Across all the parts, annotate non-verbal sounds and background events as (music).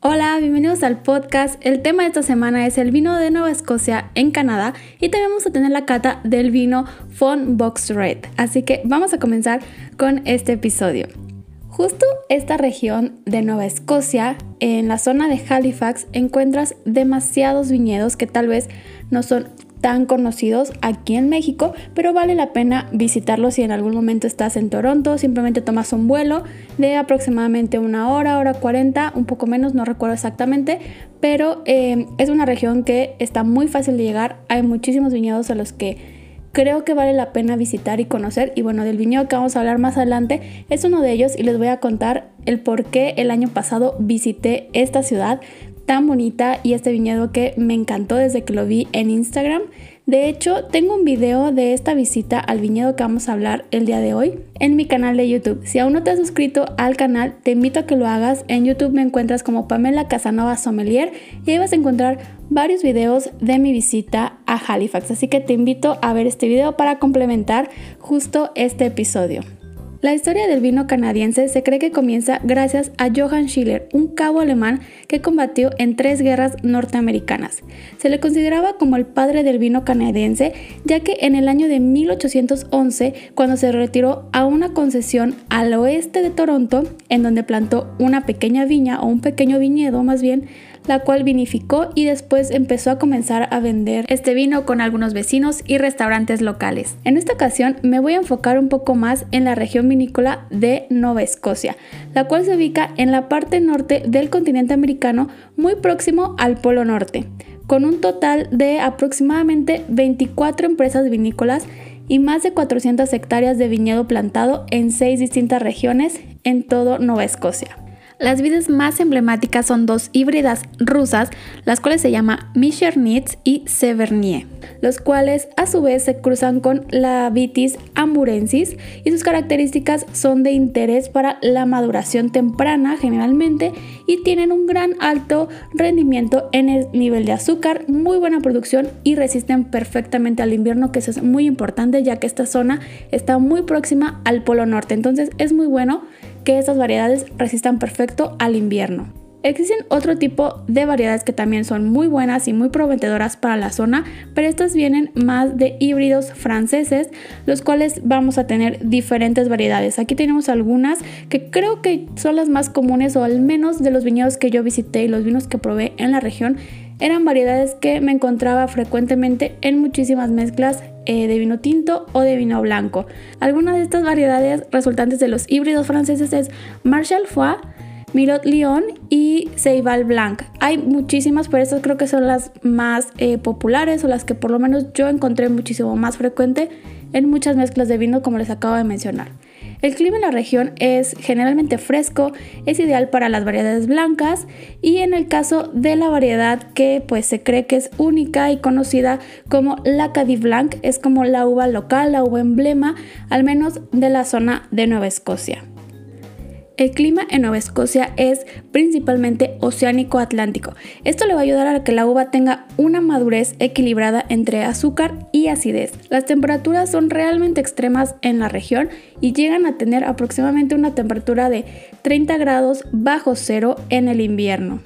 Hola, bienvenidos al podcast. El tema de esta semana es el vino de Nueva Escocia en Canadá y también vamos a tener la cata del vino Fon Box Red. Así que vamos a comenzar con este episodio. Justo esta región de Nueva Escocia, en la zona de Halifax, encuentras demasiados viñedos que tal vez no son tan conocidos aquí en México, pero vale la pena visitarlos si en algún momento estás en Toronto, simplemente tomas un vuelo de aproximadamente una hora, hora 40, un poco menos, no recuerdo exactamente, pero eh, es una región que está muy fácil de llegar, hay muchísimos viñedos a los que creo que vale la pena visitar y conocer. Y bueno, del viñedo que vamos a hablar más adelante es uno de ellos y les voy a contar el por qué el año pasado visité esta ciudad tan bonita y este viñedo que me encantó desde que lo vi en Instagram. De hecho, tengo un video de esta visita al viñedo que vamos a hablar el día de hoy en mi canal de YouTube. Si aún no te has suscrito al canal, te invito a que lo hagas. En YouTube me encuentras como Pamela Casanova Sommelier y ahí vas a encontrar varios videos de mi visita a Halifax. Así que te invito a ver este video para complementar justo este episodio. La historia del vino canadiense se cree que comienza gracias a Johann Schiller, un cabo alemán que combatió en tres guerras norteamericanas. Se le consideraba como el padre del vino canadiense, ya que en el año de 1811, cuando se retiró a una concesión al oeste de Toronto, en donde plantó una pequeña viña o un pequeño viñedo más bien, la cual vinificó y después empezó a comenzar a vender este vino con algunos vecinos y restaurantes locales. En esta ocasión me voy a enfocar un poco más en la región vinícola de Nueva Escocia, la cual se ubica en la parte norte del continente americano muy próximo al Polo Norte, con un total de aproximadamente 24 empresas vinícolas y más de 400 hectáreas de viñedo plantado en seis distintas regiones en todo Nueva Escocia. Las vides más emblemáticas son dos híbridas rusas, las cuales se llama Michernitz y Severnie, los cuales a su vez se cruzan con la Vitis amurensis y sus características son de interés para la maduración temprana generalmente y tienen un gran alto rendimiento en el nivel de azúcar, muy buena producción y resisten perfectamente al invierno, que eso es muy importante ya que esta zona está muy próxima al Polo Norte, entonces es muy bueno que estas variedades resistan perfecto al invierno. Existen otro tipo de variedades que también son muy buenas y muy prometedoras para la zona, pero estas vienen más de híbridos franceses, los cuales vamos a tener diferentes variedades. Aquí tenemos algunas que creo que son las más comunes o al menos de los viñedos que yo visité y los vinos que probé en la región eran variedades que me encontraba frecuentemente en muchísimas mezclas eh, de vino tinto o de vino blanco. Algunas de estas variedades resultantes de los híbridos franceses es Marshall Foix, Mirot Lyon y Ceibal Blanc. Hay muchísimas, pero estas creo que son las más eh, populares o las que por lo menos yo encontré muchísimo más frecuente en muchas mezclas de vino como les acabo de mencionar. El clima en la región es generalmente fresco, es ideal para las variedades blancas y en el caso de la variedad que pues se cree que es única y conocida como la Cadiz Blanc, es como la uva local, la uva emblema, al menos de la zona de Nueva Escocia. El clima en Nueva Escocia es principalmente oceánico-atlántico. Esto le va a ayudar a que la uva tenga una madurez equilibrada entre azúcar y acidez. Las temperaturas son realmente extremas en la región y llegan a tener aproximadamente una temperatura de 30 grados bajo cero en el invierno.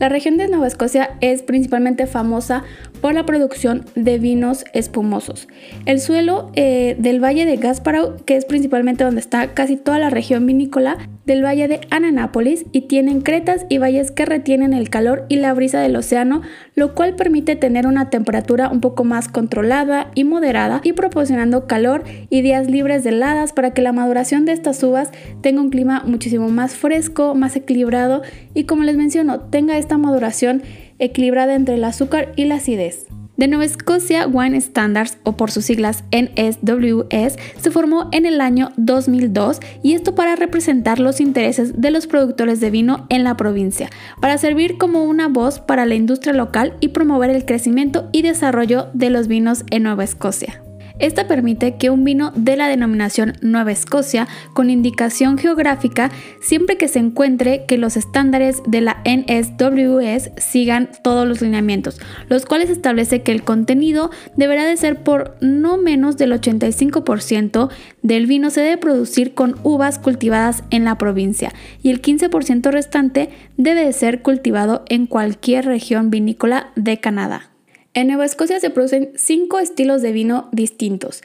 La región de Nueva Escocia es principalmente famosa por la producción de vinos espumosos. El suelo eh, del Valle de Gasparov, que es principalmente donde está casi toda la región vinícola, del Valle de Ananápolis y tienen cretas y valles que retienen el calor y la brisa del océano, lo cual permite tener una temperatura un poco más controlada y moderada y proporcionando calor y días libres de heladas para que la maduración de estas uvas tenga un clima muchísimo más fresco, más equilibrado y como les menciono, tenga esta maduración equilibrada entre el azúcar y la acidez. De Nueva Escocia Wine Standards, o por sus siglas NSWS, se formó en el año 2002 y esto para representar los intereses de los productores de vino en la provincia, para servir como una voz para la industria local y promover el crecimiento y desarrollo de los vinos en Nueva Escocia. Esta permite que un vino de la denominación Nueva Escocia con indicación geográfica siempre que se encuentre que los estándares de la NSWS sigan todos los lineamientos, los cuales establece que el contenido deberá de ser por no menos del 85% del vino se debe producir con uvas cultivadas en la provincia y el 15% restante debe de ser cultivado en cualquier región vinícola de Canadá. En Nueva Escocia se producen cinco estilos de vino distintos.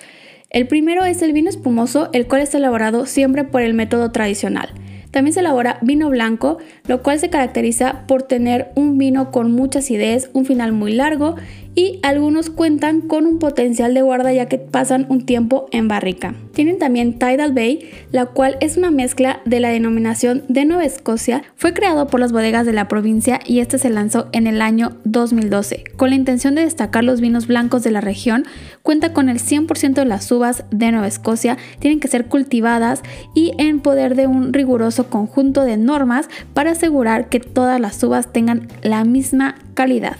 El primero es el vino espumoso, el cual está elaborado siempre por el método tradicional. También se elabora vino blanco, lo cual se caracteriza por tener un vino con mucha acidez, un final muy largo y algunos cuentan con un potencial de guarda ya que pasan un tiempo en barrica. Tienen también Tidal Bay, la cual es una mezcla de la denominación de Nueva Escocia. Fue creado por las bodegas de la provincia y este se lanzó en el año 2012. Con la intención de destacar los vinos blancos de la región, cuenta con el 100% de las uvas de Nueva Escocia, tienen que ser cultivadas y en poder de un riguroso conjunto de normas para asegurar que todas las uvas tengan la misma calidad.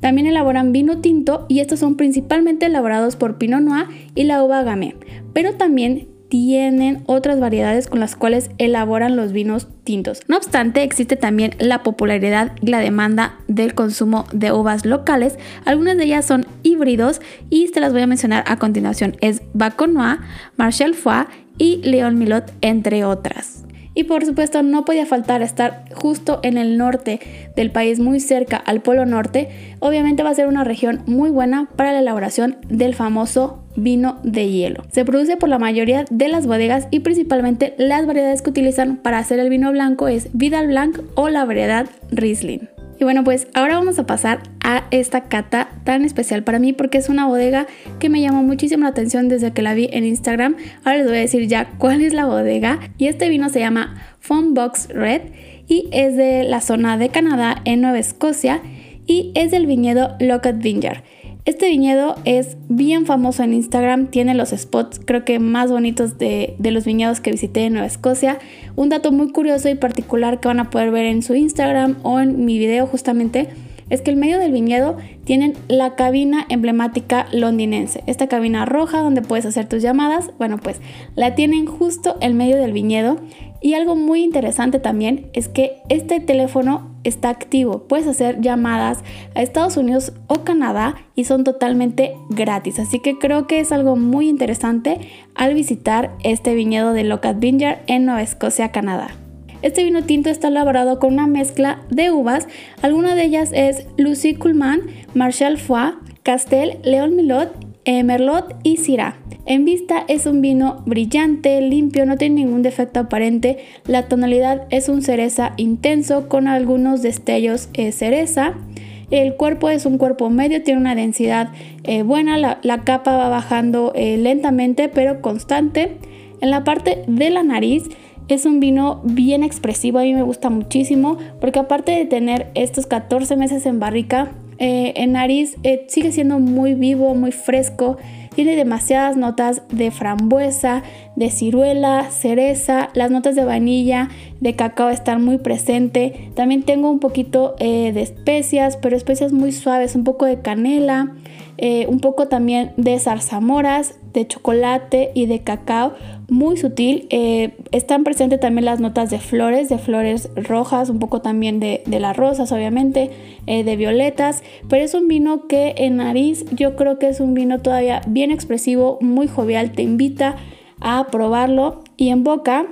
También elaboran vino tinto y estos son principalmente elaborados por Pinot Noir y la uva Gamay, pero también tienen otras variedades con las cuales elaboran los vinos tintos. No obstante, existe también la popularidad y la demanda del consumo de uvas locales. Algunas de ellas son híbridos y te las voy a mencionar a continuación. Es Noir, Marshall Foix y Leon Milot, entre otras. Y por supuesto no podía faltar estar justo en el norte del país, muy cerca al Polo Norte. Obviamente va a ser una región muy buena para la elaboración del famoso vino de hielo. Se produce por la mayoría de las bodegas y principalmente las variedades que utilizan para hacer el vino blanco es Vidal Blanc o la variedad Riesling. Y bueno, pues ahora vamos a pasar esta cata tan especial para mí porque es una bodega que me llamó muchísimo la atención desde que la vi en Instagram. Ahora les voy a decir ya cuál es la bodega. Y este vino se llama Fun Box Red y es de la zona de Canadá en Nueva Escocia y es del viñedo Lockett Vineyard. Este viñedo es bien famoso en Instagram, tiene los spots creo que más bonitos de, los viñedos que visité en Nueva Escocia. Un dato muy curioso y particular que van a poder ver en su Instagram o en mi video justamente es que en medio del viñedo tienen la cabina emblemática londinense. Esta cabina roja donde puedes hacer tus llamadas, bueno pues la tienen justo en medio del viñedo. Y algo muy interesante también es que este teléfono está activo. Puedes hacer llamadas a Estados Unidos o Canadá y son totalmente gratis. Así que creo que es algo muy interesante al visitar este viñedo de Locust Vineyard en Nueva Escocia, Canadá. Este vino tinto está elaborado con una mezcla de uvas, alguna de ellas es Lucie Coulman, Marshall Foix, Castel, León Milot, eh, Merlot y Syrah. En vista es un vino brillante, limpio, no tiene ningún defecto aparente. La tonalidad es un cereza intenso con algunos destellos eh, cereza. El cuerpo es un cuerpo medio, tiene una densidad eh, buena, la, la, capa va bajando lentamente pero constante. En la parte de la nariz es un vino bien expresivo, a mí me gusta muchísimo, porque aparte de tener estos 14 meses en barrica, eh, en nariz eh, sigue siendo muy vivo, muy fresco, tiene demasiadas notas de frambuesa, de ciruela, cereza, las notas de vainilla, de cacao están muy presentes. También tengo un poquito eh, de especias, pero especias muy suaves, un poco de canela, un poco también de zarzamoras, de chocolate y de cacao muy sutil. Eh, están presentes también las notas de flores, de flores rojas, un poco también de, las rosas, obviamente, eh, de violetas, pero es un vino que en nariz yo creo que es un vino todavía bien expresivo, muy jovial, te invita a probarlo y en boca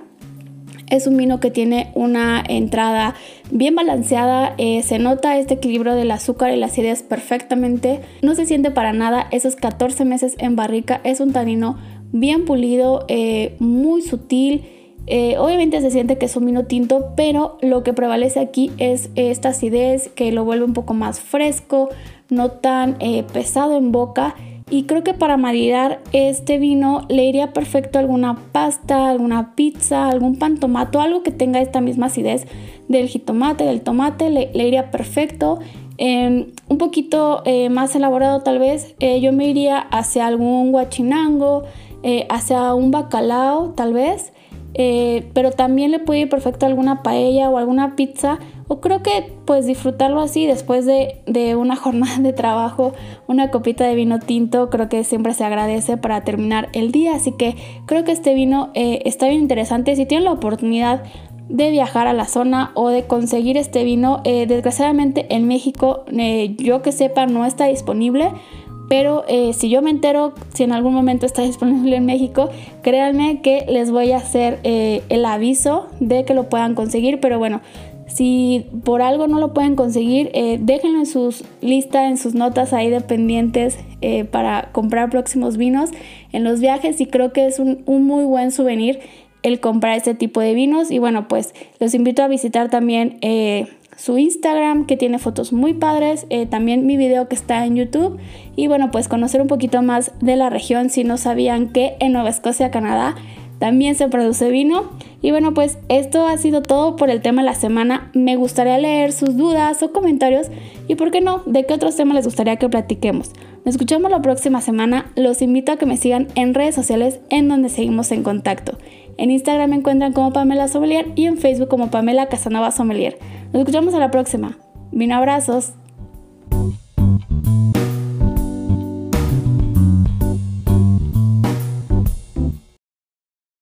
es un vino que tiene una entrada bien balanceada, eh, se nota este equilibrio del azúcar y las acidez perfectamente, no se siente para nada esos 14 meses en barrica, es un tanino bien pulido, eh, muy sutil. Eh, obviamente se siente que es un vino tinto, pero lo que prevalece aquí es esta acidez que lo vuelve un poco más fresco, no tan pesado en boca y creo que para maridar este vino le iría perfecto alguna pasta, alguna pizza, algún pan tomato, algo que tenga esta misma acidez del jitomate, del tomate, le, iría perfecto. em, un poquito eh, más elaborado tal vez, eh, yo me iría hacia algún guachinango, hacia un bacalao tal vez. Pero también le puede ir perfecto alguna paella o alguna pizza o creo que pues disfrutarlo así después de, una (laughs) jornada de trabajo, una copita de vino tinto, creo que siempre se agradece para terminar el día. Así que creo que este vino eh, está bien interesante. Si tienen la oportunidad de viajar a la zona o de conseguir este vino, eh, desgraciadamente en México, eh, yo que sepa, no está disponible. Pero si yo me entero si en algún momento está (laughs) disponible en México, créanme que les voy a hacer el aviso de que lo puedan conseguir. Pero bueno, si por algo no lo pueden conseguir, eh, déjenlo en sus listas, en sus notas ahí dependientes eh, para comprar próximos vinos en los viajes y creo que es un, muy buen souvenir el comprar este tipo de vinos y bueno pues los invito a visitar también eh, su Instagram que tiene fotos muy padres, también mi video que está en YouTube y bueno pues conocer un poquito más de la región si no sabían que en Nueva Escocia, Canadá también se produce vino. Y bueno, pues esto ha sido todo por el tema de la semana. Me gustaría leer sus dudas o comentarios y, ¿por qué no?, de qué otros temas les gustaría que platiquemos. Nos escuchamos la próxima semana. Los invito a que me sigan en redes sociales en donde seguimos en contacto. En Instagram me encuentran como Pamela Sommelier y en Facebook como Pamela Casanova Sommelier. Nos escuchamos a la próxima. Vino abrazos.